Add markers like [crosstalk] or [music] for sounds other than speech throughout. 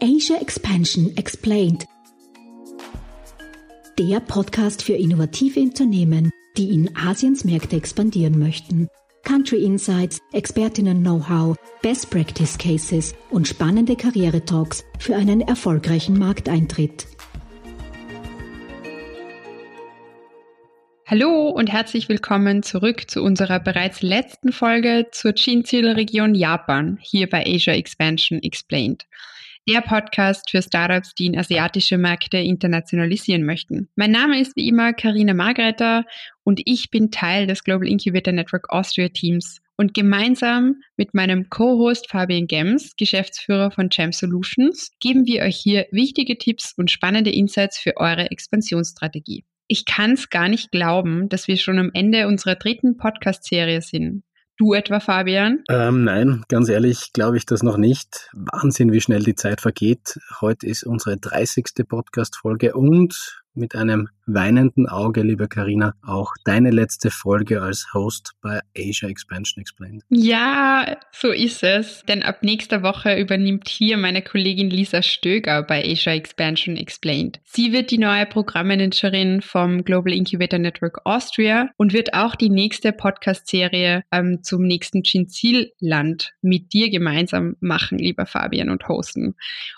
Asia Expansion Explained. Der Podcast für innovative Unternehmen, die in Asiens Märkte expandieren möchten. Country Insights, Expertinnen-Know-how, Best Practice Cases und spannende Karriere-Talks für einen erfolgreichen Markteintritt. Hallo und herzlich willkommen zurück zu unserer bereits letzten Folge zur Chin-Zielregion Japan hier bei Asia Expansion Explained. Der Podcast für Startups, die in asiatische Märkte internationalisieren möchten. Mein Name ist wie immer Karina Margreiter und ich bin Teil des Global Incubator Network Austria Teams. Und gemeinsam mit meinem Co-Host Fabian Gems, Geschäftsführer von Jam Solutions, geben wir euch hier wichtige Tipps und spannende Insights für eure Expansionsstrategie. Ich kann es gar nicht glauben, dass wir schon am Ende unserer dritten Podcast-Serie sind. Du etwa, Fabian? Ähm, nein, ganz ehrlich glaube ich das noch nicht. Wahnsinn, wie schnell die Zeit vergeht. Heute ist unsere 30. Podcast-Folge und mit einem weinenden Auge, liebe Karina, auch deine letzte Folge als Host bei Asia Expansion Explained. Ja, so ist es. Denn ab nächster Woche übernimmt hier meine Kollegin Lisa Stöger bei Asia Expansion Explained. Sie wird die neue Programmmanagerin vom Global Incubator Network Austria und wird auch die nächste Podcast-Serie ähm, zum nächsten Chinzil-Land mit dir gemeinsam machen, lieber Fabian, und hosten.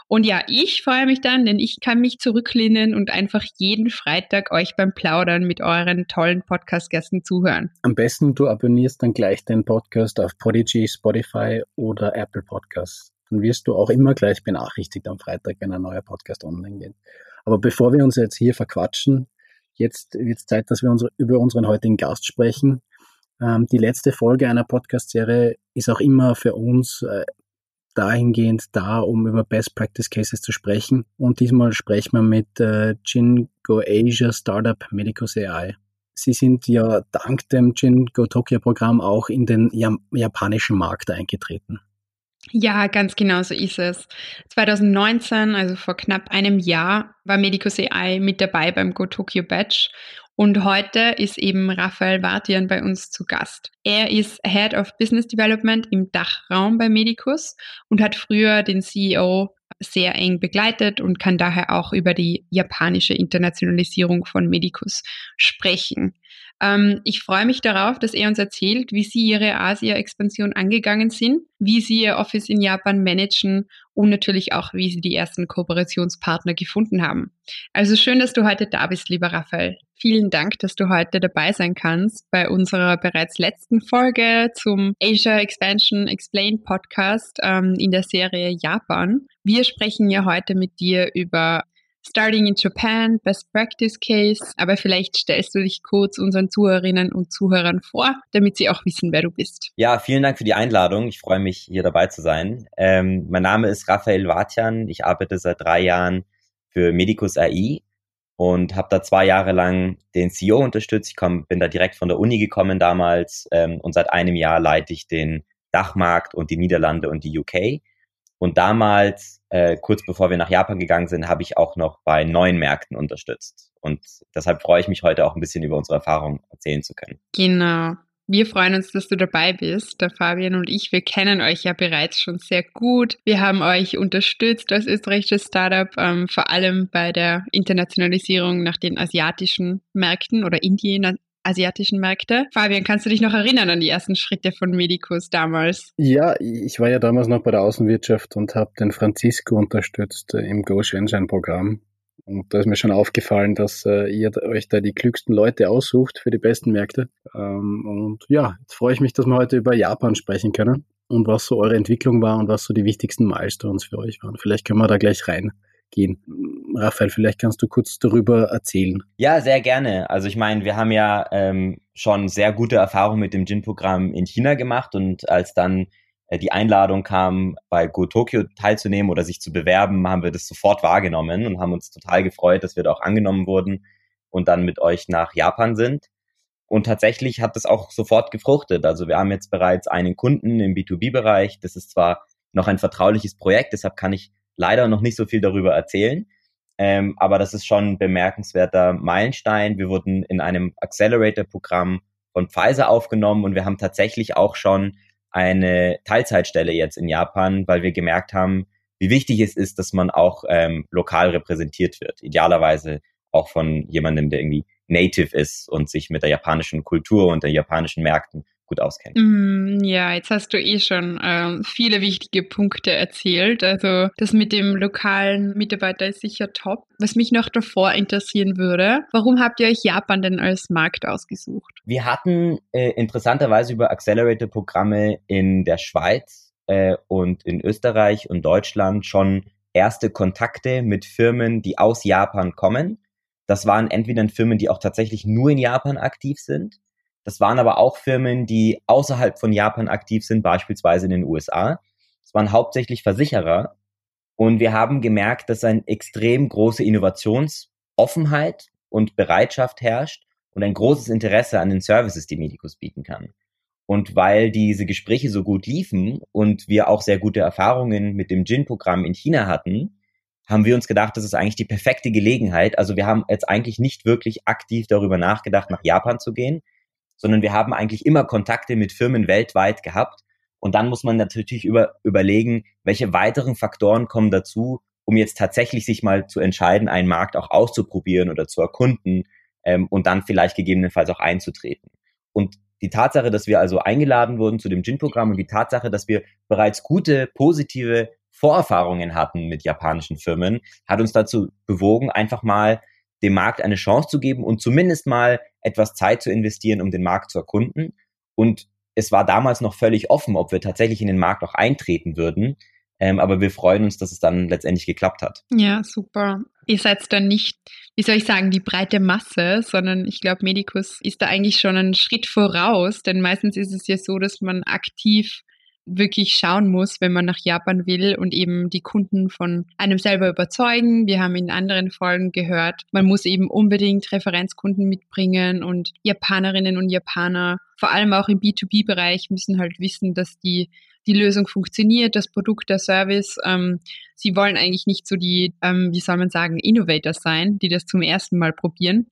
Und ja, ich freue mich dann, denn ich kann mich zurücklehnen und einfach jeden Freitag euch beim Plaudern mit euren tollen Podcast-Gästen zuhören. Am besten du abonnierst dann gleich den Podcast auf Podigy, Spotify oder Apple Podcasts. Dann wirst du auch immer gleich benachrichtigt am Freitag, wenn ein neuer Podcast online geht. Aber bevor wir uns jetzt hier verquatschen, jetzt wird es Zeit, dass wir unsere, über unseren heutigen Gast sprechen. Ähm, die letzte Folge einer Podcast-Serie ist auch immer für uns äh, dahingehend da, um über Best Practice Cases zu sprechen. Und diesmal sprechen wir mit äh, Jingo Asia Startup Medicos AI. Sie sind ja dank dem Jingo Tokyo Programm auch in den japanischen Markt eingetreten. Ja, ganz genau so ist es. 2019, also vor knapp einem Jahr, war Medicos AI mit dabei beim Go Tokyo Batch und heute ist eben Raphael Bartian bei uns zu Gast. Er ist Head of Business Development im Dachraum bei Medicus und hat früher den CEO sehr eng begleitet und kann daher auch über die japanische Internationalisierung von Medicus sprechen. Ähm, ich freue mich darauf, dass er uns erzählt, wie Sie Ihre Asia-Expansion angegangen sind, wie Sie Ihr Office in Japan managen und natürlich auch, wie Sie die ersten Kooperationspartner gefunden haben. Also schön, dass du heute da bist, lieber Raphael. Vielen Dank, dass du heute dabei sein kannst bei unserer bereits letzten Folge zum Asia Expansion Explained Podcast ähm, in der Serie Japan. Wir sprechen ja heute mit dir über Starting in Japan, Best Practice Case, aber vielleicht stellst du dich kurz unseren Zuhörerinnen und Zuhörern vor, damit sie auch wissen, wer du bist. Ja, vielen Dank für die Einladung. Ich freue mich, hier dabei zu sein. Ähm, mein Name ist Raphael Vatian. Ich arbeite seit drei Jahren für Medicus AI und habe da zwei Jahre lang den CEO unterstützt. Ich komm, bin da direkt von der Uni gekommen damals ähm, und seit einem Jahr leite ich den Dachmarkt und die Niederlande und die UK. Und damals, äh, kurz bevor wir nach Japan gegangen sind, habe ich auch noch bei neuen Märkten unterstützt. Und deshalb freue ich mich heute auch ein bisschen über unsere Erfahrungen erzählen zu können. Genau. Wir freuen uns, dass du dabei bist. Der Fabian und ich, wir kennen euch ja bereits schon sehr gut. Wir haben euch unterstützt als österreichisches Startup, ähm, vor allem bei der Internationalisierung nach den asiatischen Märkten oder in die asiatischen Märkte. Fabian, kannst du dich noch erinnern an die ersten Schritte von Medicus damals? Ja, ich war ja damals noch bei der Außenwirtschaft und habe den Francisco unterstützt äh, im Go Shenzhen Programm. Und da ist mir schon aufgefallen, dass äh, ihr euch da die klügsten Leute aussucht für die besten Märkte. Ähm, und ja, jetzt freue ich mich, dass wir heute über Japan sprechen können und was so eure Entwicklung war und was so die wichtigsten Milestones für euch waren. Vielleicht können wir da gleich rein gehen. Raphael, vielleicht kannst du kurz darüber erzählen. Ja, sehr gerne. Also ich meine, wir haben ja ähm, schon sehr gute Erfahrungen mit dem Gin-Programm in China gemacht und als dann äh, die Einladung kam, bei Go Tokyo teilzunehmen oder sich zu bewerben, haben wir das sofort wahrgenommen und haben uns total gefreut, dass wir da auch angenommen wurden und dann mit euch nach Japan sind. Und tatsächlich hat das auch sofort gefruchtet. Also wir haben jetzt bereits einen Kunden im B2B-Bereich. Das ist zwar noch ein vertrauliches Projekt, deshalb kann ich leider noch nicht so viel darüber erzählen. Ähm, aber das ist schon ein bemerkenswerter Meilenstein. Wir wurden in einem Accelerator-Programm von Pfizer aufgenommen und wir haben tatsächlich auch schon eine Teilzeitstelle jetzt in Japan, weil wir gemerkt haben, wie wichtig es ist, dass man auch ähm, lokal repräsentiert wird. Idealerweise auch von jemandem, der irgendwie native ist und sich mit der japanischen Kultur und den japanischen Märkten gut auskennt. Mm, ja, jetzt hast du eh schon ähm, viele wichtige Punkte erzählt. Also das mit dem lokalen Mitarbeiter ist sicher top. Was mich noch davor interessieren würde, warum habt ihr euch Japan denn als Markt ausgesucht? Wir hatten äh, interessanterweise über Accelerator-Programme in der Schweiz äh, und in Österreich und Deutschland schon erste Kontakte mit Firmen, die aus Japan kommen. Das waren entweder Firmen, die auch tatsächlich nur in Japan aktiv sind das waren aber auch Firmen, die außerhalb von Japan aktiv sind, beispielsweise in den USA. Es waren hauptsächlich Versicherer. Und wir haben gemerkt, dass eine extrem große Innovationsoffenheit und Bereitschaft herrscht und ein großes Interesse an den Services, die Medicus bieten kann. Und weil diese Gespräche so gut liefen und wir auch sehr gute Erfahrungen mit dem GIN-Programm in China hatten, haben wir uns gedacht, das ist eigentlich die perfekte Gelegenheit. Also wir haben jetzt eigentlich nicht wirklich aktiv darüber nachgedacht, nach Japan zu gehen, sondern wir haben eigentlich immer Kontakte mit Firmen weltweit gehabt. Und dann muss man natürlich über, überlegen, welche weiteren Faktoren kommen dazu, um jetzt tatsächlich sich mal zu entscheiden, einen Markt auch auszuprobieren oder zu erkunden ähm, und dann vielleicht gegebenenfalls auch einzutreten. Und die Tatsache, dass wir also eingeladen wurden zu dem GIN-Programm und die Tatsache, dass wir bereits gute, positive Vorerfahrungen hatten mit japanischen Firmen, hat uns dazu bewogen, einfach mal dem Markt eine Chance zu geben und zumindest mal etwas Zeit zu investieren, um den Markt zu erkunden. Und es war damals noch völlig offen, ob wir tatsächlich in den Markt auch eintreten würden. Ähm, aber wir freuen uns, dass es dann letztendlich geklappt hat. Ja, super. Ihr seid dann nicht, wie soll ich sagen, die breite Masse, sondern ich glaube, Medicus ist da eigentlich schon einen Schritt voraus, denn meistens ist es ja so, dass man aktiv wirklich schauen muss, wenn man nach Japan will und eben die Kunden von einem selber überzeugen. Wir haben in anderen Folgen gehört, man muss eben unbedingt Referenzkunden mitbringen und Japanerinnen und Japaner, vor allem auch im B2B-Bereich, müssen halt wissen, dass die die Lösung funktioniert, das Produkt, der Service. Ähm, sie wollen eigentlich nicht so die, ähm, wie soll man sagen, Innovators sein, die das zum ersten Mal probieren,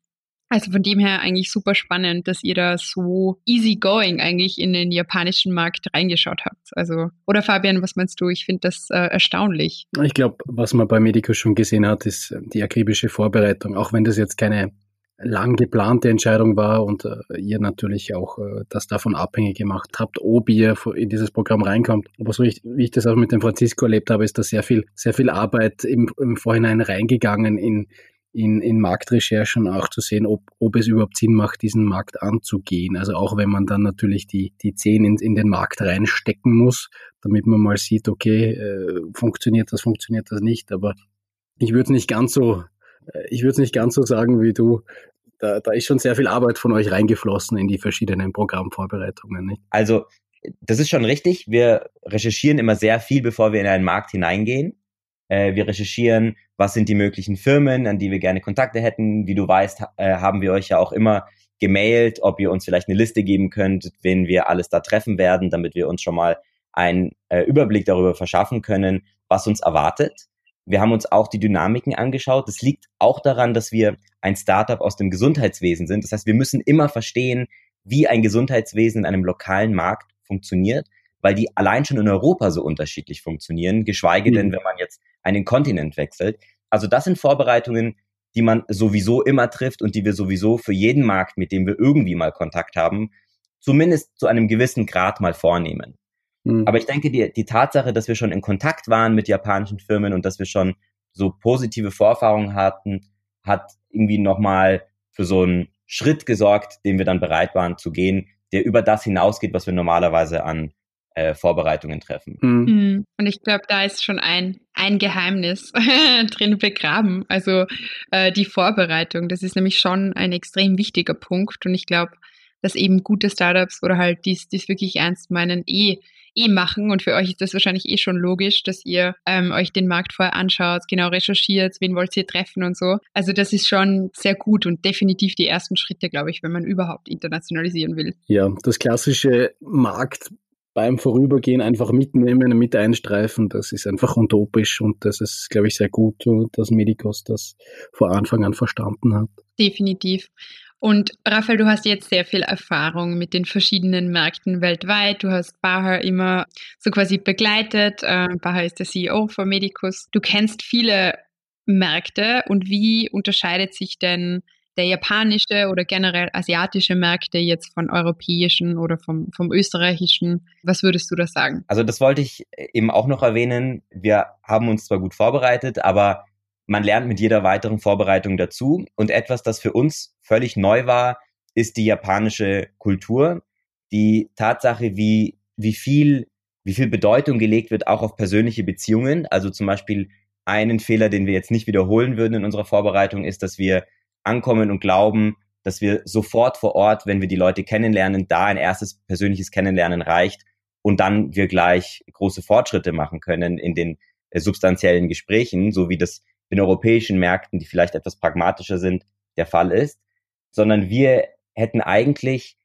also von dem her eigentlich super spannend, dass ihr da so easy going eigentlich in den japanischen Markt reingeschaut habt. Also, oder Fabian, was meinst du? Ich finde das äh, erstaunlich. Ich glaube, was man bei Medico schon gesehen hat, ist die akribische Vorbereitung. Auch wenn das jetzt keine lang geplante Entscheidung war und äh, ihr natürlich auch äh, das davon abhängig gemacht habt, ob ihr in dieses Programm reinkommt. Aber so ich, wie ich das auch mit dem Francisco erlebt habe, ist da sehr viel, sehr viel Arbeit im, im Vorhinein reingegangen in in, in Marktrecherchen auch zu sehen, ob, ob es überhaupt Sinn macht, diesen Markt anzugehen. Also auch wenn man dann natürlich die, die Zehen in, in den Markt reinstecken muss, damit man mal sieht, okay, äh, funktioniert das, funktioniert das nicht. Aber ich würde es nicht ganz so, äh, ich würde es nicht ganz so sagen wie du. Da, da ist schon sehr viel Arbeit von euch reingeflossen in die verschiedenen Programmvorbereitungen. Nicht? Also das ist schon richtig. Wir recherchieren immer sehr viel, bevor wir in einen Markt hineingehen. Äh, wir recherchieren, was sind die möglichen Firmen, an die wir gerne Kontakte hätten. Wie du weißt, äh, haben wir euch ja auch immer gemailt, ob ihr uns vielleicht eine Liste geben könnt, wen wir alles da treffen werden, damit wir uns schon mal einen äh, Überblick darüber verschaffen können, was uns erwartet. Wir haben uns auch die Dynamiken angeschaut. Das liegt auch daran, dass wir ein Startup aus dem Gesundheitswesen sind. Das heißt, wir müssen immer verstehen, wie ein Gesundheitswesen in einem lokalen Markt funktioniert, weil die allein schon in Europa so unterschiedlich funktionieren, geschweige mhm. denn, wenn man jetzt einen Kontinent wechselt. Also das sind Vorbereitungen, die man sowieso immer trifft und die wir sowieso für jeden Markt, mit dem wir irgendwie mal Kontakt haben, zumindest zu einem gewissen Grad mal vornehmen. Mhm. Aber ich denke, die, die Tatsache, dass wir schon in Kontakt waren mit japanischen Firmen und dass wir schon so positive Vorerfahrungen hatten, hat irgendwie nochmal für so einen Schritt gesorgt, den wir dann bereit waren zu gehen, der über das hinausgeht, was wir normalerweise an äh, Vorbereitungen treffen. Mhm. Und ich glaube, da ist schon ein, ein Geheimnis [laughs] drin begraben. Also äh, die Vorbereitung, das ist nämlich schon ein extrem wichtiger Punkt. Und ich glaube, dass eben gute Startups oder halt die es wirklich ernst meinen, eh eh machen und für euch ist das wahrscheinlich eh schon logisch, dass ihr ähm, euch den Markt vorher anschaut, genau recherchiert, wen wollt ihr treffen und so. Also das ist schon sehr gut und definitiv die ersten Schritte, glaube ich, wenn man überhaupt internationalisieren will. Ja, das klassische Markt beim Vorübergehen einfach mitnehmen, mit einstreifen, das ist einfach utopisch und das ist, glaube ich, sehr gut, dass Medicos das vor Anfang an verstanden hat. Definitiv. Und Raphael, du hast jetzt sehr viel Erfahrung mit den verschiedenen Märkten weltweit. Du hast Baha immer so quasi begleitet. Äh, Baha ist der CEO von Medicus. Du kennst viele Märkte und wie unterscheidet sich denn der japanische oder generell asiatische Märkte jetzt von europäischen oder vom, vom österreichischen? Was würdest du da sagen? Also das wollte ich eben auch noch erwähnen. Wir haben uns zwar gut vorbereitet, aber man lernt mit jeder weiteren Vorbereitung dazu. Und etwas, das für uns völlig neu war, ist die japanische Kultur. Die Tatsache, wie, wie viel, wie viel Bedeutung gelegt wird auch auf persönliche Beziehungen. Also zum Beispiel einen Fehler, den wir jetzt nicht wiederholen würden in unserer Vorbereitung, ist, dass wir ankommen und glauben, dass wir sofort vor Ort, wenn wir die Leute kennenlernen, da ein erstes persönliches Kennenlernen reicht und dann wir gleich große Fortschritte machen können in den äh, substanziellen Gesprächen, so wie das in europäischen Märkten, die vielleicht etwas pragmatischer sind, der Fall ist, sondern wir hätten eigentlich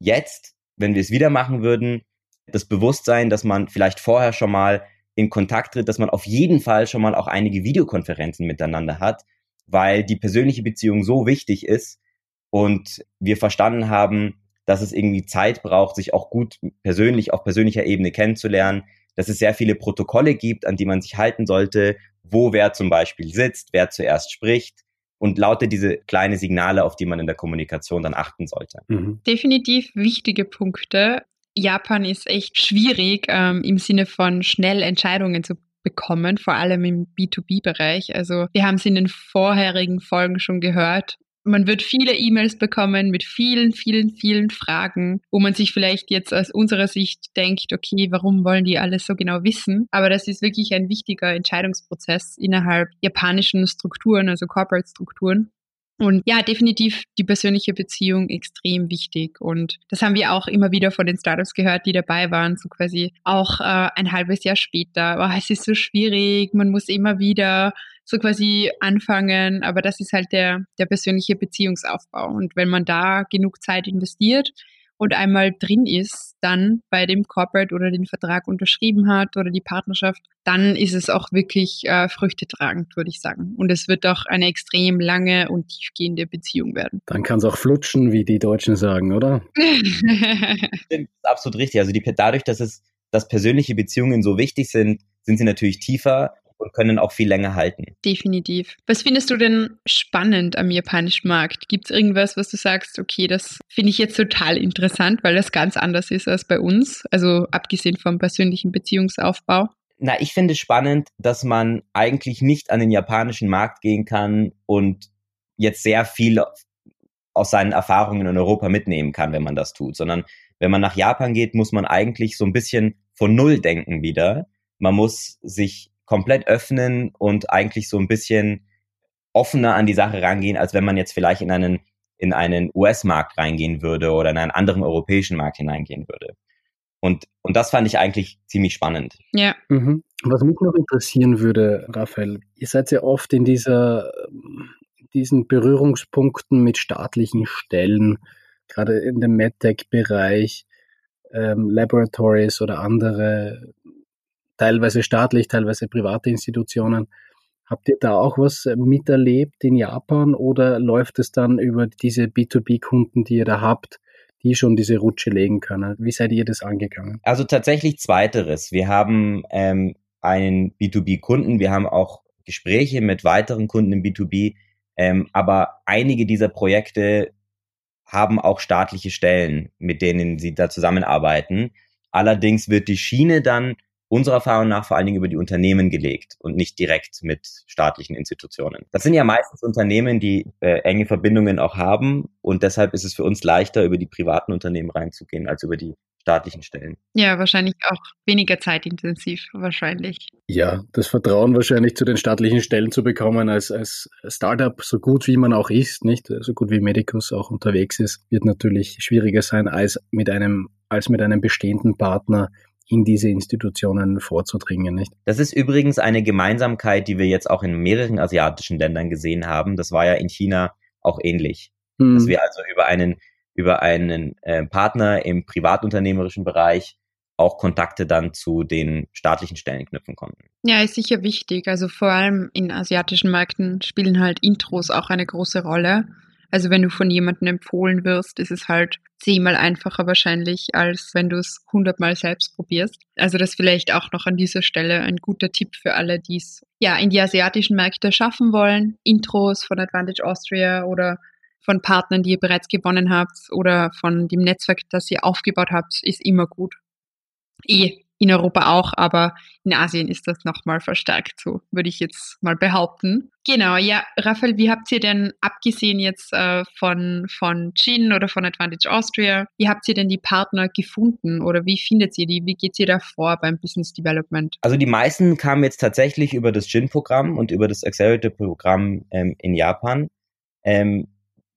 jetzt, wenn wir es wieder machen würden, das Bewusstsein, dass man vielleicht vorher schon mal in Kontakt tritt, dass man auf jeden Fall schon mal auch einige Videokonferenzen miteinander hat, weil die persönliche Beziehung so wichtig ist und wir verstanden haben, dass es irgendwie Zeit braucht, sich auch gut persönlich auf persönlicher Ebene kennenzulernen, dass es sehr viele Protokolle gibt, an die man sich halten sollte, wo wer zum Beispiel sitzt, wer zuerst spricht und lautet diese kleine Signale, auf die man in der Kommunikation dann achten sollte. Mhm. Definitiv wichtige Punkte. Japan ist echt schwierig ähm, im Sinne von schnell Entscheidungen zu bekommen, vor allem im B2B-Bereich. Also wir haben es in den vorherigen Folgen schon gehört. Man wird viele E-Mails bekommen mit vielen, vielen, vielen Fragen, wo man sich vielleicht jetzt aus unserer Sicht denkt, okay, warum wollen die alles so genau wissen? Aber das ist wirklich ein wichtiger Entscheidungsprozess innerhalb japanischen Strukturen, also Corporate Strukturen. Und ja, definitiv die persönliche Beziehung extrem wichtig. Und das haben wir auch immer wieder von den Startups gehört, die dabei waren, so quasi auch äh, ein halbes Jahr später. Oh, es ist so schwierig, man muss immer wieder so quasi anfangen, aber das ist halt der, der persönliche Beziehungsaufbau. Und wenn man da genug Zeit investiert, und einmal drin ist, dann bei dem Corporate oder den Vertrag unterschrieben hat oder die Partnerschaft, dann ist es auch wirklich äh, Früchte tragend, würde ich sagen. Und es wird auch eine extrem lange und tiefgehende Beziehung werden. Dann kann es auch flutschen, wie die Deutschen sagen, oder? [laughs] das ist absolut richtig. Also die, dadurch, dass es dass persönliche Beziehungen so wichtig sind, sind sie natürlich tiefer und können auch viel länger halten. Definitiv. Was findest du denn spannend am japanischen Markt? Gibt es irgendwas, was du sagst, okay, das finde ich jetzt total interessant, weil das ganz anders ist als bei uns, also abgesehen vom persönlichen Beziehungsaufbau? Na, ich finde spannend, dass man eigentlich nicht an den japanischen Markt gehen kann und jetzt sehr viel aus seinen Erfahrungen in Europa mitnehmen kann, wenn man das tut, sondern wenn man nach Japan geht, muss man eigentlich so ein bisschen von Null denken wieder. Man muss sich komplett öffnen und eigentlich so ein bisschen offener an die Sache rangehen, als wenn man jetzt vielleicht in einen, in einen US-Markt reingehen würde oder in einen anderen europäischen Markt hineingehen würde. Und, und das fand ich eigentlich ziemlich spannend. Ja. Mhm. Was mich noch interessieren würde, Raphael, ihr seid ja oft in dieser, diesen Berührungspunkten mit staatlichen Stellen, gerade in dem MedTech-Bereich, ähm, Laboratories oder andere teilweise staatlich, teilweise private Institutionen. Habt ihr da auch was miterlebt in Japan oder läuft es dann über diese B2B-Kunden, die ihr da habt, die schon diese Rutsche legen können? Wie seid ihr das angegangen? Also tatsächlich zweiteres. Wir haben ähm, einen B2B-Kunden, wir haben auch Gespräche mit weiteren Kunden im B2B, ähm, aber einige dieser Projekte haben auch staatliche Stellen, mit denen sie da zusammenarbeiten. Allerdings wird die Schiene dann unserer Erfahrung nach vor allen Dingen über die Unternehmen gelegt und nicht direkt mit staatlichen Institutionen. Das sind ja meistens Unternehmen, die äh, enge Verbindungen auch haben und deshalb ist es für uns leichter, über die privaten Unternehmen reinzugehen, als über die staatlichen Stellen. Ja, wahrscheinlich auch weniger zeitintensiv, wahrscheinlich. Ja, das Vertrauen wahrscheinlich zu den staatlichen Stellen zu bekommen als, als Startup, so gut wie man auch ist, nicht, so gut wie Medicus auch unterwegs ist, wird natürlich schwieriger sein als mit einem, als mit einem bestehenden Partner in diese Institutionen vorzudringen. Nicht? Das ist übrigens eine Gemeinsamkeit, die wir jetzt auch in mehreren asiatischen Ländern gesehen haben. Das war ja in China auch ähnlich. Hm. Dass wir also über einen, über einen äh, Partner im privatunternehmerischen Bereich auch Kontakte dann zu den staatlichen Stellen knüpfen konnten. Ja, ist sicher wichtig. Also vor allem in asiatischen Märkten spielen halt Intros auch eine große Rolle. Also wenn du von jemandem empfohlen wirst, ist es halt zehnmal einfacher wahrscheinlich, als wenn du es hundertmal selbst probierst. Also das vielleicht auch noch an dieser Stelle ein guter Tipp für alle, die es ja in die asiatischen Märkte schaffen wollen. Intros von Advantage Austria oder von Partnern, die ihr bereits gewonnen habt oder von dem Netzwerk, das ihr aufgebaut habt, ist immer gut. Eh, in Europa auch, aber in Asien ist das nochmal verstärkt so, würde ich jetzt mal behaupten. Genau, ja, Raphael, wie habt ihr denn, abgesehen jetzt äh, von, von Gin oder von Advantage Austria, wie habt ihr denn die Partner gefunden oder wie findet ihr die? Wie geht ihr da vor beim Business Development? Also die meisten kamen jetzt tatsächlich über das Gin-Programm und über das Accelerator-Programm ähm, in Japan. Ähm,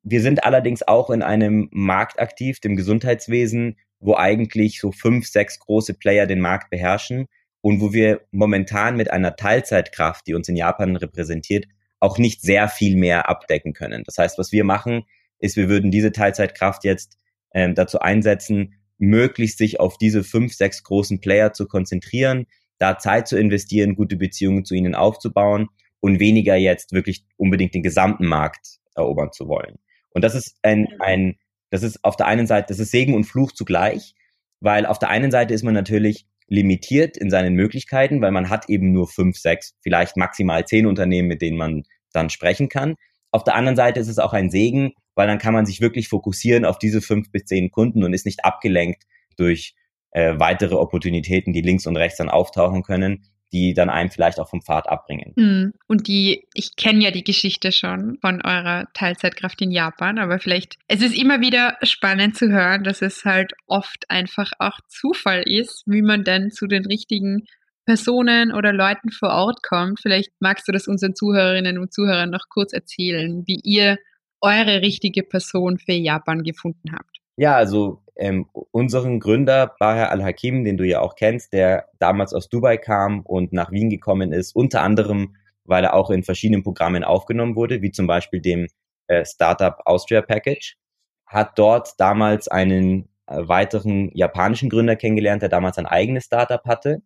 wir sind allerdings auch in einem Markt aktiv, dem Gesundheitswesen, wo eigentlich so fünf, sechs große Player den Markt beherrschen und wo wir momentan mit einer Teilzeitkraft, die uns in Japan repräsentiert, auch nicht sehr viel mehr abdecken können. Das heißt, was wir machen, ist, wir würden diese Teilzeitkraft jetzt ähm, dazu einsetzen, möglichst sich auf diese fünf, sechs großen Player zu konzentrieren, da Zeit zu investieren, gute Beziehungen zu ihnen aufzubauen und weniger jetzt wirklich unbedingt den gesamten Markt erobern zu wollen. Und das ist ein, ein das ist auf der einen Seite, das ist Segen und Fluch zugleich, weil auf der einen Seite ist man natürlich limitiert in seinen Möglichkeiten, weil man hat eben nur fünf, sechs, vielleicht maximal zehn Unternehmen, mit denen man dann sprechen kann. Auf der anderen Seite ist es auch ein Segen, weil dann kann man sich wirklich fokussieren auf diese fünf bis zehn Kunden und ist nicht abgelenkt durch äh, weitere Opportunitäten, die links und rechts dann auftauchen können, die dann einem vielleicht auch vom Pfad abbringen. Hm. Und die, ich kenne ja die Geschichte schon von eurer Teilzeitkraft in Japan, aber vielleicht, es ist immer wieder spannend zu hören, dass es halt oft einfach auch Zufall ist, wie man denn zu den richtigen Personen oder Leuten vor Ort kommt. Vielleicht magst du das unseren Zuhörerinnen und Zuhörern noch kurz erzählen, wie ihr eure richtige Person für Japan gefunden habt. Ja, also ähm, unseren Gründer Baher Al-Hakim, den du ja auch kennst, der damals aus Dubai kam und nach Wien gekommen ist, unter anderem, weil er auch in verschiedenen Programmen aufgenommen wurde, wie zum Beispiel dem äh, Startup Austria Package, hat dort damals einen äh, weiteren japanischen Gründer kennengelernt, der damals ein eigenes Startup hatte.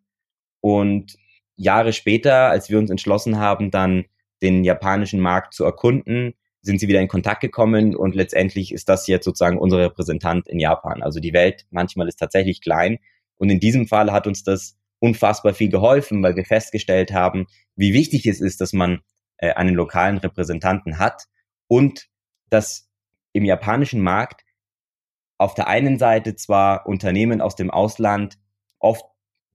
Und Jahre später, als wir uns entschlossen haben, dann den japanischen Markt zu erkunden, sind sie wieder in Kontakt gekommen und letztendlich ist das jetzt sozusagen unser Repräsentant in Japan. Also die Welt manchmal ist tatsächlich klein und in diesem Fall hat uns das unfassbar viel geholfen, weil wir festgestellt haben, wie wichtig es ist, dass man äh, einen lokalen Repräsentanten hat und dass im japanischen Markt auf der einen Seite zwar Unternehmen aus dem Ausland oft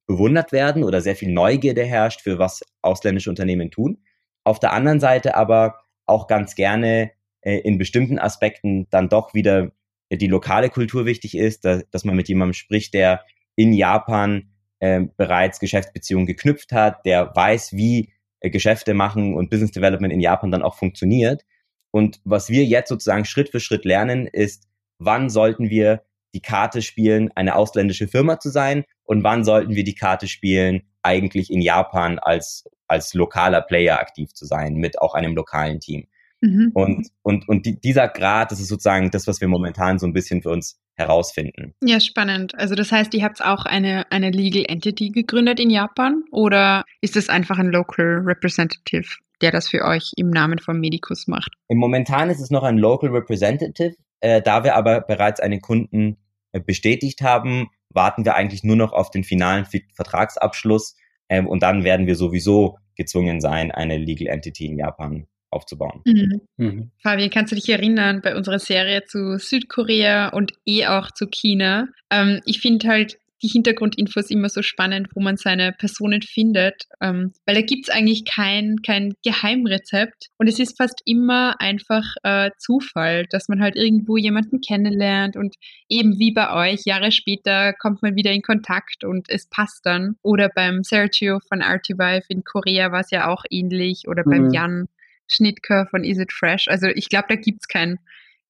bewundert werden oder sehr viel Neugierde herrscht, für was ausländische Unternehmen tun, auf der anderen Seite aber auch ganz gerne äh, in bestimmten Aspekten dann doch wieder die lokale Kultur wichtig ist, da, dass man mit jemandem spricht, der in Japan äh, bereits Geschäftsbeziehungen geknüpft hat, der weiß, wie äh, Geschäfte machen und Business Development in Japan dann auch funktioniert. Und was wir jetzt sozusagen Schritt für Schritt lernen, ist, wann sollten wir die Karte spielen, eine ausländische Firma zu sein und wann sollten wir die Karte spielen, eigentlich in Japan als als lokaler Player aktiv zu sein, mit auch einem lokalen Team. Mhm. Und, und, und die, dieser Grad, das ist sozusagen das, was wir momentan so ein bisschen für uns herausfinden. Ja, spannend. Also das heißt, ihr habt auch eine, eine Legal Entity gegründet in Japan oder ist es einfach ein Local Representative, der das für euch im Namen von Medicus macht? Im Momentan ist es noch ein Local Representative. Äh, da wir aber bereits einen Kunden äh, bestätigt haben, warten wir eigentlich nur noch auf den finalen Vertragsabschluss und dann werden wir sowieso gezwungen sein, eine Legal Entity in Japan aufzubauen. Mhm. Mhm. Fabian, kannst du dich erinnern bei unserer Serie zu Südkorea und eh auch zu China? Ähm, ich finde halt die Hintergrundinfos immer so spannend, wo man seine Personen findet, ähm, weil da gibt es eigentlich kein, kein Geheimrezept und es ist fast immer einfach äh, Zufall, dass man halt irgendwo jemanden kennenlernt und eben wie bei euch, Jahre später kommt man wieder in Kontakt und es passt dann. Oder beim Sergio von Artivive in Korea war es ja auch ähnlich oder beim mhm. Jan Schnittker von Is It Fresh. Also ich glaube, da gibt es kein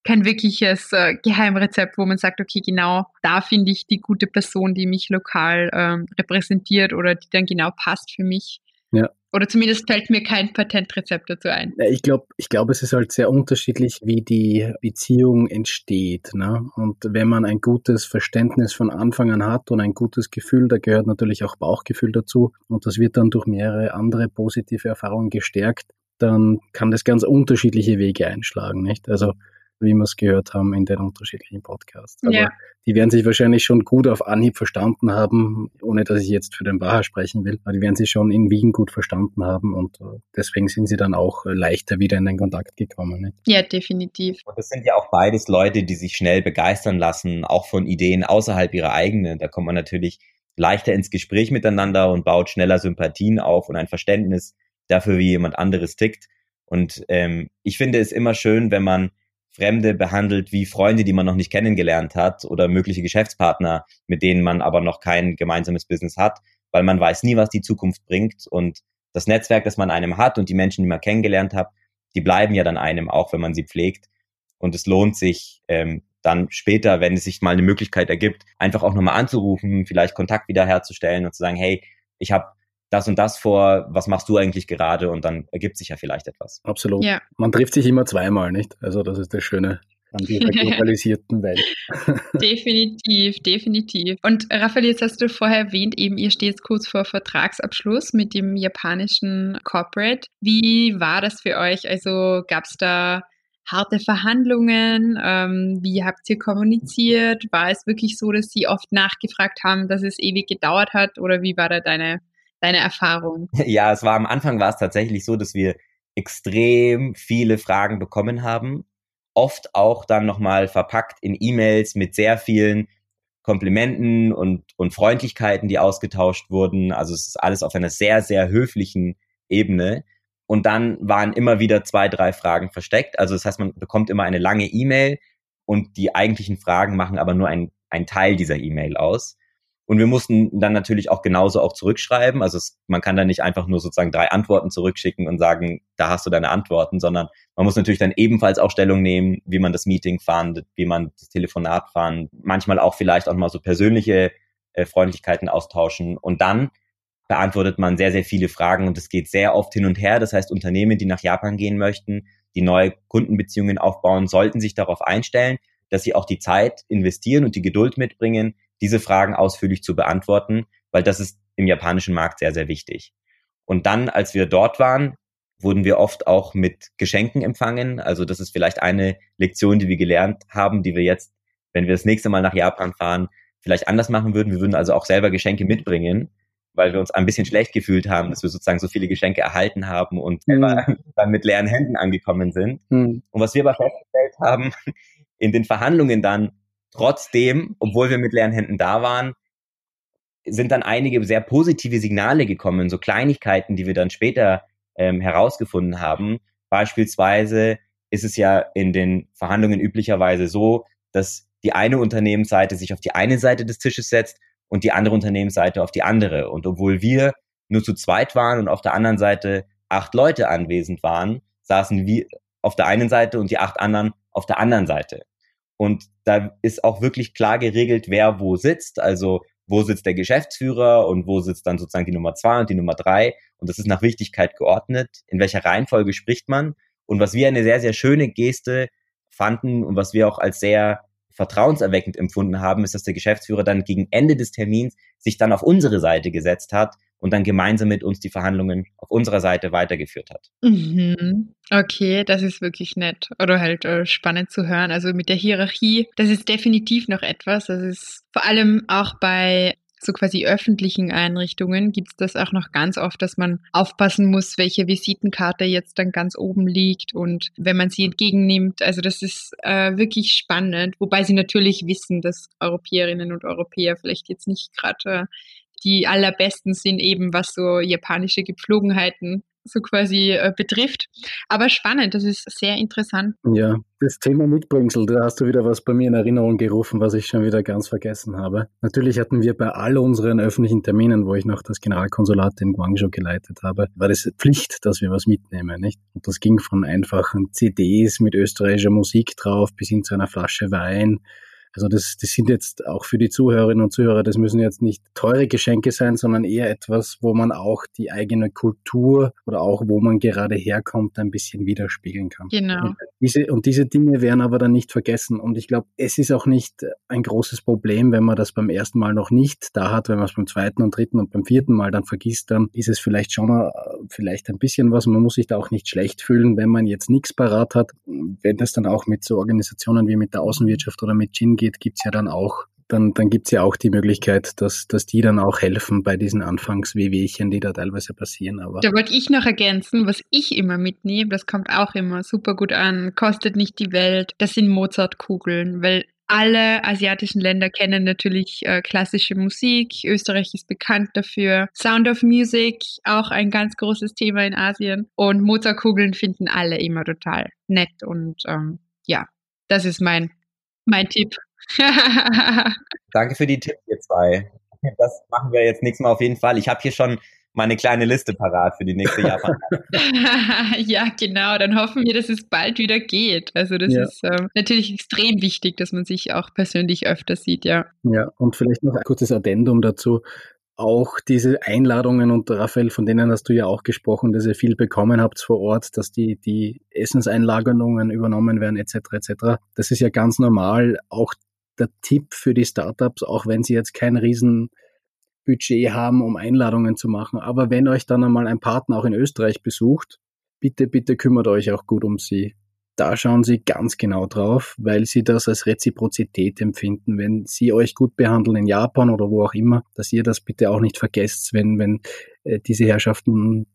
kein wirkliches äh, Geheimrezept, wo man sagt, okay, genau da finde ich die gute Person, die mich lokal ähm, repräsentiert oder die dann genau passt für mich. Ja. Oder zumindest fällt mir kein Patentrezept dazu ein. Ich glaube, ich glaube, es ist halt sehr unterschiedlich, wie die Beziehung entsteht. Ne? Und wenn man ein gutes Verständnis von Anfang an hat und ein gutes Gefühl, da gehört natürlich auch Bauchgefühl dazu. Und das wird dann durch mehrere andere positive Erfahrungen gestärkt, dann kann das ganz unterschiedliche Wege einschlagen. Nicht? Also wie wir es gehört haben in den unterschiedlichen Podcasts. Aber ja. die werden sich wahrscheinlich schon gut auf Anhieb verstanden haben, ohne dass ich jetzt für den Baha sprechen will. Aber die werden sich schon in Wien gut verstanden haben und äh, deswegen sind sie dann auch leichter wieder in den Kontakt gekommen. Nicht? Ja, definitiv. Und das sind ja auch beides Leute, die sich schnell begeistern lassen, auch von Ideen außerhalb ihrer eigenen. Da kommt man natürlich leichter ins Gespräch miteinander und baut schneller Sympathien auf und ein Verständnis dafür, wie jemand anderes tickt. Und ähm, ich finde es immer schön, wenn man Fremde behandelt wie Freunde, die man noch nicht kennengelernt hat oder mögliche Geschäftspartner, mit denen man aber noch kein gemeinsames Business hat, weil man weiß nie, was die Zukunft bringt. Und das Netzwerk, das man einem hat und die Menschen, die man kennengelernt hat, die bleiben ja dann einem, auch wenn man sie pflegt. Und es lohnt sich ähm, dann später, wenn es sich mal eine Möglichkeit ergibt, einfach auch nochmal anzurufen, vielleicht Kontakt wiederherzustellen und zu sagen, hey, ich habe das und das vor, was machst du eigentlich gerade? Und dann ergibt sich ja vielleicht etwas. Absolut. Ja. Man trifft sich immer zweimal, nicht? Also das ist das Schöne an dieser [laughs] globalisierten Welt. [laughs] definitiv, definitiv. Und Raphael, jetzt hast du vorher erwähnt, eben ihr steht kurz vor Vertragsabschluss mit dem japanischen Corporate. Wie war das für euch? Also gab es da harte Verhandlungen? Ähm, wie habt ihr kommuniziert? War es wirklich so, dass sie oft nachgefragt haben, dass es ewig gedauert hat? Oder wie war da deine deine Erfahrung? Ja, es war am Anfang war es tatsächlich so, dass wir extrem viele Fragen bekommen haben. Oft auch dann nochmal verpackt in E-Mails mit sehr vielen Komplimenten und, und Freundlichkeiten, die ausgetauscht wurden. Also es ist alles auf einer sehr, sehr höflichen Ebene. Und dann waren immer wieder zwei, drei Fragen versteckt. Also das heißt, man bekommt immer eine lange E-Mail und die eigentlichen Fragen machen aber nur ein, ein Teil dieser E-Mail aus. Und wir mussten dann natürlich auch genauso auch zurückschreiben. Also es, man kann da nicht einfach nur sozusagen drei Antworten zurückschicken und sagen, da hast du deine Antworten, sondern man muss natürlich dann ebenfalls auch Stellung nehmen, wie man das Meeting fand, wie man das Telefonat fand, manchmal auch vielleicht auch mal so persönliche äh, Freundlichkeiten austauschen. Und dann beantwortet man sehr, sehr viele Fragen und es geht sehr oft hin und her. Das heißt, Unternehmen, die nach Japan gehen möchten, die neue Kundenbeziehungen aufbauen, sollten sich darauf einstellen, dass sie auch die Zeit investieren und die Geduld mitbringen, diese Fragen ausführlich zu beantworten, weil das ist im japanischen Markt sehr, sehr wichtig. Und dann, als wir dort waren, wurden wir oft auch mit Geschenken empfangen. Also das ist vielleicht eine Lektion, die wir gelernt haben, die wir jetzt, wenn wir das nächste Mal nach Japan fahren, vielleicht anders machen würden. Wir würden also auch selber Geschenke mitbringen, weil wir uns ein bisschen schlecht gefühlt haben, dass wir sozusagen so viele Geschenke erhalten haben und mhm. dann mit leeren Händen angekommen sind. Mhm. Und was wir aber festgestellt haben, in den Verhandlungen dann Trotzdem, obwohl wir mit leeren Händen da waren, sind dann einige sehr positive Signale gekommen, so Kleinigkeiten, die wir dann später ähm, herausgefunden haben. Beispielsweise ist es ja in den Verhandlungen üblicherweise so, dass die eine Unternehmensseite sich auf die eine Seite des Tisches setzt und die andere Unternehmensseite auf die andere. Und obwohl wir nur zu zweit waren und auf der anderen Seite acht Leute anwesend waren, saßen wir auf der einen Seite und die acht anderen auf der anderen Seite. Und da ist auch wirklich klar geregelt, wer wo sitzt. Also wo sitzt der Geschäftsführer und wo sitzt dann sozusagen die Nummer zwei und die Nummer drei. Und das ist nach Wichtigkeit geordnet. In welcher Reihenfolge spricht man? Und was wir eine sehr, sehr schöne Geste fanden und was wir auch als sehr vertrauenserweckend empfunden haben, ist, dass der Geschäftsführer dann gegen Ende des Termins sich dann auf unsere Seite gesetzt hat und dann gemeinsam mit uns die Verhandlungen auf unserer Seite weitergeführt hat. Mhm. Okay, das ist wirklich nett oder halt äh, spannend zu hören. Also mit der Hierarchie, das ist definitiv noch etwas. Das ist vor allem auch bei so quasi öffentlichen Einrichtungen gibt es das auch noch ganz oft, dass man aufpassen muss, welche Visitenkarte jetzt dann ganz oben liegt und wenn man sie entgegennimmt. Also das ist äh, wirklich spannend, wobei sie natürlich wissen, dass Europäerinnen und Europäer vielleicht jetzt nicht gerade äh, die allerbesten sind, eben was so japanische Gepflogenheiten so quasi äh, betrifft. Aber spannend, das ist sehr interessant. Ja, das Thema Mitbringsel, da hast du wieder was bei mir in Erinnerung gerufen, was ich schon wieder ganz vergessen habe. Natürlich hatten wir bei all unseren öffentlichen Terminen, wo ich noch das Generalkonsulat in Guangzhou geleitet habe, war das Pflicht, dass wir was mitnehmen, nicht? Und das ging von einfachen CDs mit österreichischer Musik drauf bis hin zu einer Flasche Wein Also das, das sind jetzt auch für die Zuhörerinnen und Zuhörer, das müssen jetzt nicht teure Geschenke sein, sondern eher etwas, wo man auch die eigene Kultur oder auch wo man gerade herkommt, ein bisschen widerspiegeln kann. Genau. Und diese, und diese Dinge werden aber dann nicht vergessen. Und ich glaube, es ist auch nicht ein großes Problem, wenn man das beim ersten Mal noch nicht da hat, wenn man es beim zweiten und dritten und beim vierten Mal dann vergisst, dann ist es vielleicht schon äh, vielleicht ein bisschen was. Man muss sich da auch nicht schlecht fühlen, wenn man jetzt nichts parat hat. Wenn das dann auch mit so Organisationen wie mit der Außenwirtschaft oder mit Gin geht, gibt's ja dann auch dann, dann gibt's ja auch die Möglichkeit, dass, dass die dann auch helfen bei diesen Anfangs-Wehwehchen, die da teilweise passieren. Aber da wollte ich noch ergänzen, was ich immer mitnehme, das kommt auch immer super gut an, kostet nicht die Welt, das sind Mozartkugeln, weil alle asiatischen Länder kennen natürlich äh, klassische Musik. Österreich ist bekannt dafür. Sound of Music, auch ein ganz großes Thema in Asien. Und Mozartkugeln finden alle immer total nett. Und ähm, ja, das ist mein, mein Tipp. [laughs] Danke für die Tipps, ihr zwei. Das machen wir jetzt nächstes Mal auf jeden Fall. Ich habe hier schon meine kleine Liste parat für die nächste Japan. [laughs] [laughs] ja, genau. Dann hoffen wir, dass es bald wieder geht. Also das ja. ist ähm, natürlich extrem wichtig, dass man sich auch persönlich öfter sieht, ja. Ja, und vielleicht noch ein kurzes Addendum dazu. Auch diese Einladungen und Raphael, von denen hast du ja auch gesprochen, dass ihr viel bekommen habt vor Ort, dass die, die Essenseinlagerungen übernommen werden, etc. etc. Das ist ja ganz normal. Auch der Tipp für die Startups, auch wenn sie jetzt kein riesen Budget haben, um Einladungen zu machen. Aber wenn euch dann einmal ein Partner auch in Österreich besucht, bitte, bitte kümmert euch auch gut um sie. Da schauen sie ganz genau drauf, weil sie das als Reziprozität empfinden. Wenn sie euch gut behandeln in Japan oder wo auch immer, dass ihr das bitte auch nicht vergesst, wenn, wenn äh, diese Herrschaften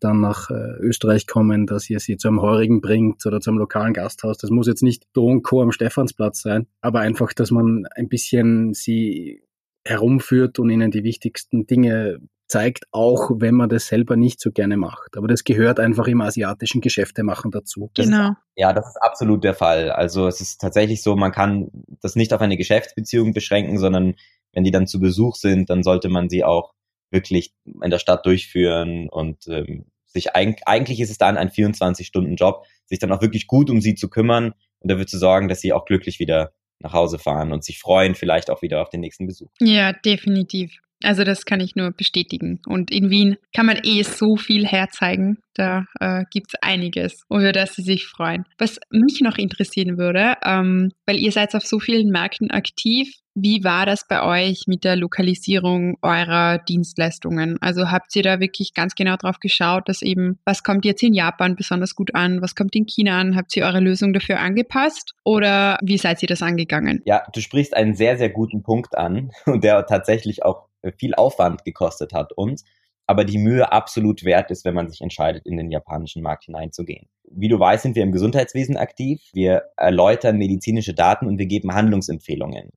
dann nach äh, Österreich kommen, dass ihr sie zum Heurigen bringt oder zum lokalen Gasthaus. Das muss jetzt nicht Donko am Stephansplatz sein, aber einfach, dass man ein bisschen sie herumführt und ihnen die wichtigsten Dinge zeigt, auch wenn man das selber nicht so gerne macht. Aber das gehört einfach im asiatischen Geschäftemachen dazu. Genau. ja, das ist absolut der Fall. Also es ist tatsächlich so, man kann das nicht auf eine Geschäftsbeziehung beschränken, sondern wenn die dann zu Besuch sind, dann sollte man sie auch wirklich in der Stadt durchführen und ähm, sich eigentlich, eigentlich ist es dann ein 24-Stunden-Job, sich dann auch wirklich gut um sie zu kümmern und dafür zu sorgen, dass sie auch glücklich wieder nach Hause fahren und sich freuen, vielleicht auch wieder auf den nächsten Besuch. Ja, definitiv. Also das kann ich nur bestätigen. Und in Wien kann man eh so viel herzeigen. Da äh, gibt es einiges, über das sie sich freuen. Was mich noch interessieren würde, ähm, weil ihr seid auf so vielen Märkten aktiv, wie war das bei euch mit der Lokalisierung eurer Dienstleistungen? Also habt ihr da wirklich ganz genau drauf geschaut, dass eben, was kommt jetzt in Japan besonders gut an, was kommt in China an? Habt ihr eure Lösung dafür angepasst oder wie seid ihr das angegangen? Ja, du sprichst einen sehr, sehr guten Punkt an [laughs] und der tatsächlich auch viel Aufwand gekostet hat uns, aber die Mühe absolut wert ist, wenn man sich entscheidet, in den japanischen Markt hineinzugehen. Wie du weißt, sind wir im Gesundheitswesen aktiv. Wir erläutern medizinische Daten und wir geben Handlungsempfehlungen.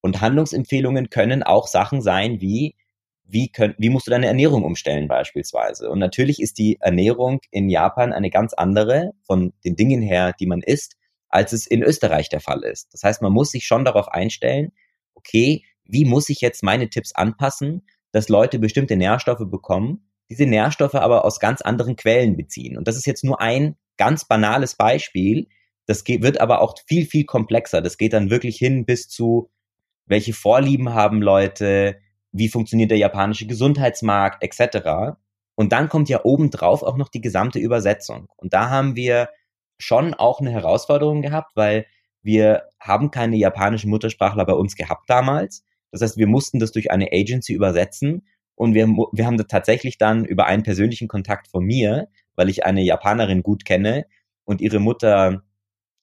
Und Handlungsempfehlungen können auch Sachen sein wie, wie, könnt, wie musst du deine Ernährung umstellen beispielsweise. Und natürlich ist die Ernährung in Japan eine ganz andere von den Dingen her, die man isst, als es in Österreich der Fall ist. Das heißt, man muss sich schon darauf einstellen, okay, wie muss ich jetzt meine Tipps anpassen, dass Leute bestimmte Nährstoffe bekommen, diese Nährstoffe aber aus ganz anderen Quellen beziehen. Und das ist jetzt nur ein ganz banales Beispiel. Das geht, wird aber auch viel, viel komplexer. Das geht dann wirklich hin bis zu welche Vorlieben haben Leute, wie funktioniert der japanische Gesundheitsmarkt etc. Und dann kommt ja obendrauf auch noch die gesamte Übersetzung. Und da haben wir schon auch eine Herausforderung gehabt, weil wir haben keine japanischen Muttersprachler bei uns gehabt damals. Das heißt, wir mussten das durch eine Agency übersetzen und wir, wir haben das tatsächlich dann über einen persönlichen Kontakt von mir, weil ich eine Japanerin gut kenne und ihre Mutter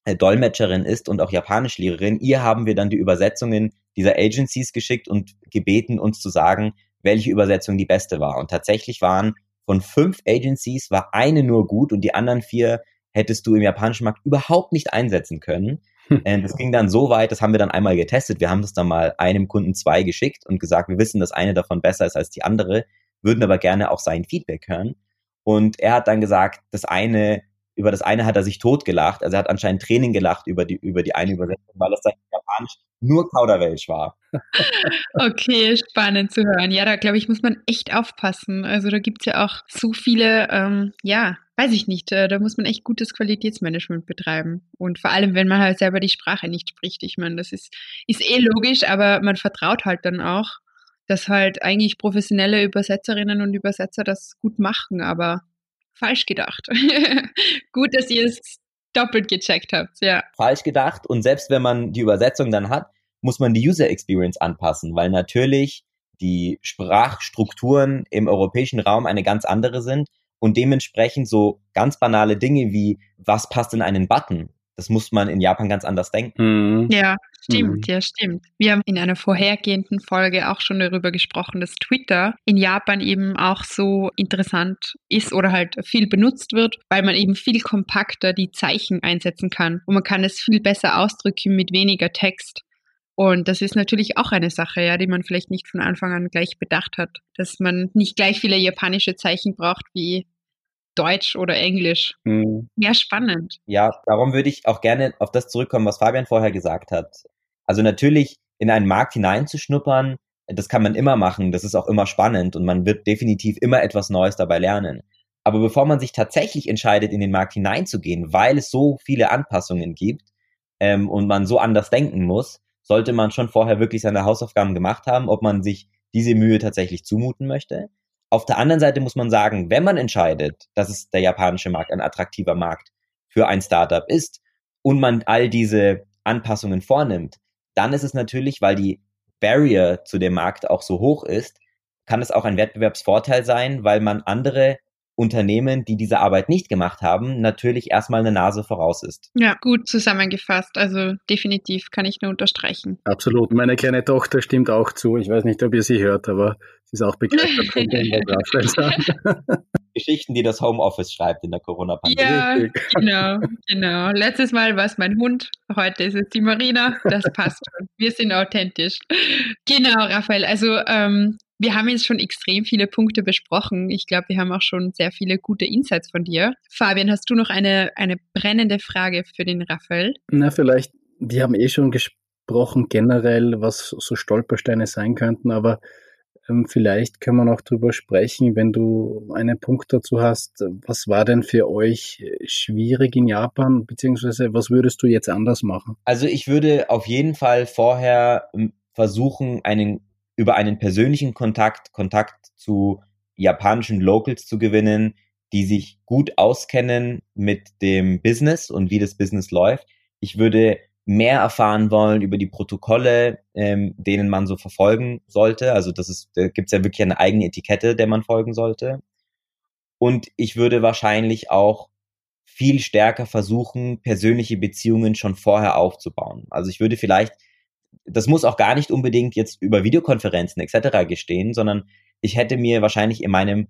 äh, Dolmetscherin ist und auch Japanischlehrerin, ihr haben wir dann die Übersetzungen dieser Agencies geschickt und gebeten, uns zu sagen, welche Übersetzung die beste war. Und tatsächlich waren von fünf Agencies war eine nur gut und die anderen vier hättest du im japanischen Markt überhaupt nicht einsetzen können. Und [laughs] äh, das ging dann so weit, das haben wir dann einmal getestet. Wir haben das dann mal einem Kunden zwei geschickt und gesagt, wir wissen, dass eine davon besser ist als die andere, würden aber gerne auch sein Feedback hören. Und er hat dann gesagt, das eine über das eine hat er sich totgelacht. Also er hat anscheinend Training gelacht über die, über die eine Übersetzung, weil das dann Japanisch nur Kauderwelsch war. Okay, spannend zu hören. Ja, da glaube ich, muss man echt aufpassen. Also da gibt es ja auch so viele, ähm, ja, weiß ich nicht, äh, da muss man echt gutes Qualitätsmanagement betreiben. Und vor allem, wenn man halt selber die Sprache nicht spricht. Ich meine, das ist, ist eh logisch, aber man vertraut halt dann auch, dass halt eigentlich professionelle Übersetzerinnen und Übersetzer das gut machen, aber falsch gedacht. [laughs] gut, dass ihr es doppelt gecheckt habt, ja. Falsch gedacht und selbst wenn man die Übersetzung dann hat, muss man die User Experience anpassen, weil natürlich die Sprachstrukturen im europäischen Raum eine ganz andere sind und dementsprechend so ganz banale Dinge wie was passt in einen Button das muss man in Japan ganz anders denken. Mhm. Ja, stimmt, mhm. ja, stimmt. Wir haben in einer vorhergehenden Folge auch schon darüber gesprochen, dass Twitter in Japan eben auch so interessant ist oder halt viel benutzt wird, weil man eben viel kompakter die Zeichen einsetzen kann und man kann es viel besser ausdrücken mit weniger Text. Und das ist natürlich auch eine Sache, ja, die man vielleicht nicht von Anfang an gleich bedacht hat, dass man nicht gleich viele japanische Zeichen braucht wie Deutsch oder Englisch. Mhm. Ja, spannend. Ja, darum würde ich auch gerne auf das zurückkommen, was Fabian vorher gesagt hat. Also natürlich in einen Markt hineinzuschnuppern, das kann man immer machen, das ist auch immer spannend und man wird definitiv immer etwas Neues dabei lernen. Aber bevor man sich tatsächlich entscheidet, in den Markt hineinzugehen, weil es so viele Anpassungen gibt ähm, und man so anders denken muss, sollte man schon vorher wirklich seine Hausaufgaben gemacht haben, ob man sich diese Mühe tatsächlich zumuten möchte. Auf der anderen Seite muss man sagen, wenn man entscheidet, dass es der japanische Markt ein attraktiver Markt für ein Startup ist und man all diese Anpassungen vornimmt, dann ist es natürlich, weil die Barrier zu dem Markt auch so hoch ist, kann es auch ein Wettbewerbsvorteil sein, weil man andere Unternehmen, die diese Arbeit nicht gemacht haben, natürlich erstmal eine Nase voraus ist. Ja, gut zusammengefasst. Also definitiv kann ich nur unterstreichen. Absolut. Meine kleine Tochter stimmt auch zu. Ich weiß nicht, ob ihr sie hört, aber sie ist auch begeistert von dem, was [laughs] sagt. Geschichten, die das Homeoffice schreibt in der Corona-Pandemie. Ja, genau, genau. Letztes Mal war es mein Hund, heute ist es die Marina. Das passt schon. Wir sind authentisch. Genau, Raphael. Also ähm, wir haben jetzt schon extrem viele Punkte besprochen. Ich glaube, wir haben auch schon sehr viele gute Insights von dir. Fabian, hast du noch eine, eine brennende Frage für den Raphael? Na, vielleicht, wir haben eh schon gesprochen generell, was so Stolpersteine sein könnten, aber ähm, vielleicht können wir noch drüber sprechen, wenn du einen Punkt dazu hast. Was war denn für euch schwierig in Japan, beziehungsweise was würdest du jetzt anders machen? Also ich würde auf jeden Fall vorher ähm, versuchen, einen über einen persönlichen Kontakt, Kontakt zu japanischen Locals zu gewinnen, die sich gut auskennen mit dem Business und wie das Business läuft. Ich würde mehr erfahren wollen über die Protokolle, ähm, denen man so verfolgen sollte. Also das ist, da gibt es ja wirklich eine eigene Etikette, der man folgen sollte. Und ich würde wahrscheinlich auch viel stärker versuchen, persönliche Beziehungen schon vorher aufzubauen. Also ich würde vielleicht das muss auch gar nicht unbedingt jetzt über Videokonferenzen etc. gestehen, sondern ich hätte mir wahrscheinlich in meinem,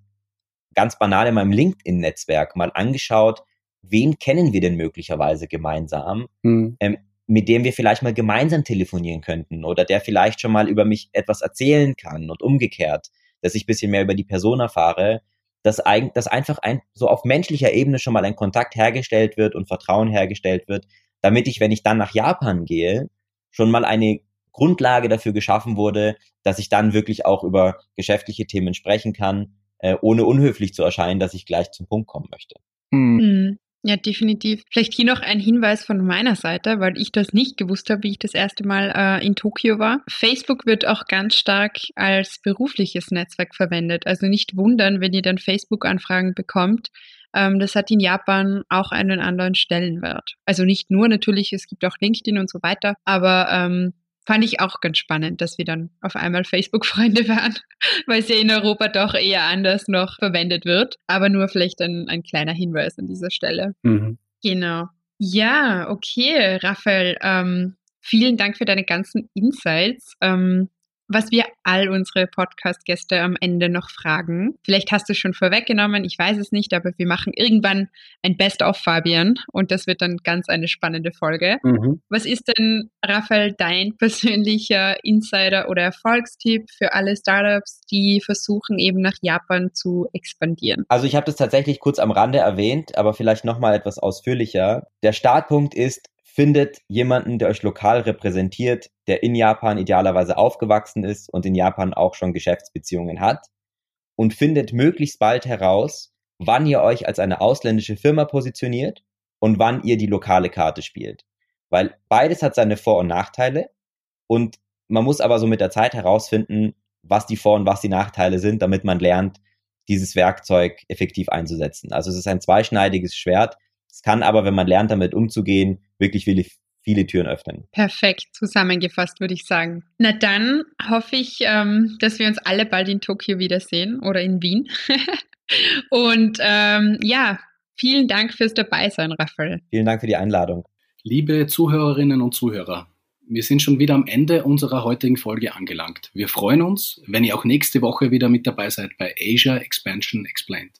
ganz banal in meinem LinkedIn-Netzwerk mal angeschaut, wen kennen wir denn möglicherweise gemeinsam, mhm. ähm, mit dem wir vielleicht mal gemeinsam telefonieren könnten oder der vielleicht schon mal über mich etwas erzählen kann und umgekehrt, dass ich bisschen mehr über die Person erfahre, dass, ein, dass einfach ein, so auf menschlicher Ebene schon mal ein Kontakt hergestellt wird und Vertrauen hergestellt wird, damit ich, wenn ich dann nach Japan gehe, schon mal eine Grundlage dafür geschaffen wurde, dass ich dann wirklich auch über geschäftliche Themen sprechen kann, äh, ohne unhöflich zu erscheinen, dass ich gleich zum Punkt kommen möchte. Hm. Ja, definitiv. Vielleicht hier noch ein Hinweis von meiner Seite, weil ich das nicht gewusst habe, wie ich das erste Mal äh, in Tokio war. Facebook wird auch ganz stark als berufliches Netzwerk verwendet. Also nicht wundern, wenn ihr dann Facebook-Anfragen bekommt. Ähm, das hat in Japan auch einen anderen Stellenwert. Also nicht nur natürlich, es gibt auch LinkedIn und so weiter, aber ähm, fand ich auch ganz spannend, dass wir dann auf einmal Facebook-Freunde [laughs] waren, weil es ja in Europa doch eher anders noch verwendet wird. Aber nur vielleicht ein, ein kleiner Hinweis an dieser Stelle. Mhm. Genau. Ja, okay, Raphael. Ähm, vielen Dank für deine ganzen Insights. Ähm, was wir all unsere Podcast-Gäste am Ende noch fragen. Vielleicht hast du es schon vorweggenommen, ich weiß es nicht, aber wir machen irgendwann ein Best-of Fabian und das wird dann ganz eine spannende Folge. Mhm. Was ist denn, Raphael, dein [laughs] persönlicher Insider oder Erfolgstipp für alle Startups, die versuchen eben nach Japan zu expandieren? Also ich habe das tatsächlich kurz am Rande erwähnt, aber vielleicht nochmal etwas ausführlicher. Der Startpunkt ist findet jemanden, der euch lokal repräsentiert, der in Japan idealerweise aufgewachsen ist und in Japan auch schon Geschäftsbeziehungen hat und findet möglichst bald heraus, wann ihr euch als eine ausländische Firma positioniert und wann ihr die lokale Karte spielt. Weil beides hat seine Vor- und Nachteile und man muss aber so mit der Zeit herausfinden, was die Vor- und was die Nachteile sind, damit man lernt, dieses Werkzeug effektiv einzusetzen. Also es ist ein zweischneidiges Schwert. Es kann aber, wenn man lernt, damit umzugehen, wirklich viele, viele Türen öffnen. Perfekt zusammengefasst, würde ich sagen. Na dann hoffe ich, ähm, dass wir uns alle bald in Tokio wiedersehen oder in Wien. [laughs] Und ähm, ja, vielen Dank fürs Dabeisein, Raphael. Vielen Dank für die Einladung. Liebe Zuhörerinnen und Zuhörer, wir sind schon wieder am Ende unserer heutigen Folge angelangt. Wir freuen uns, wenn ihr auch nächste Woche wieder mit dabei seid bei Asia Expansion Explained.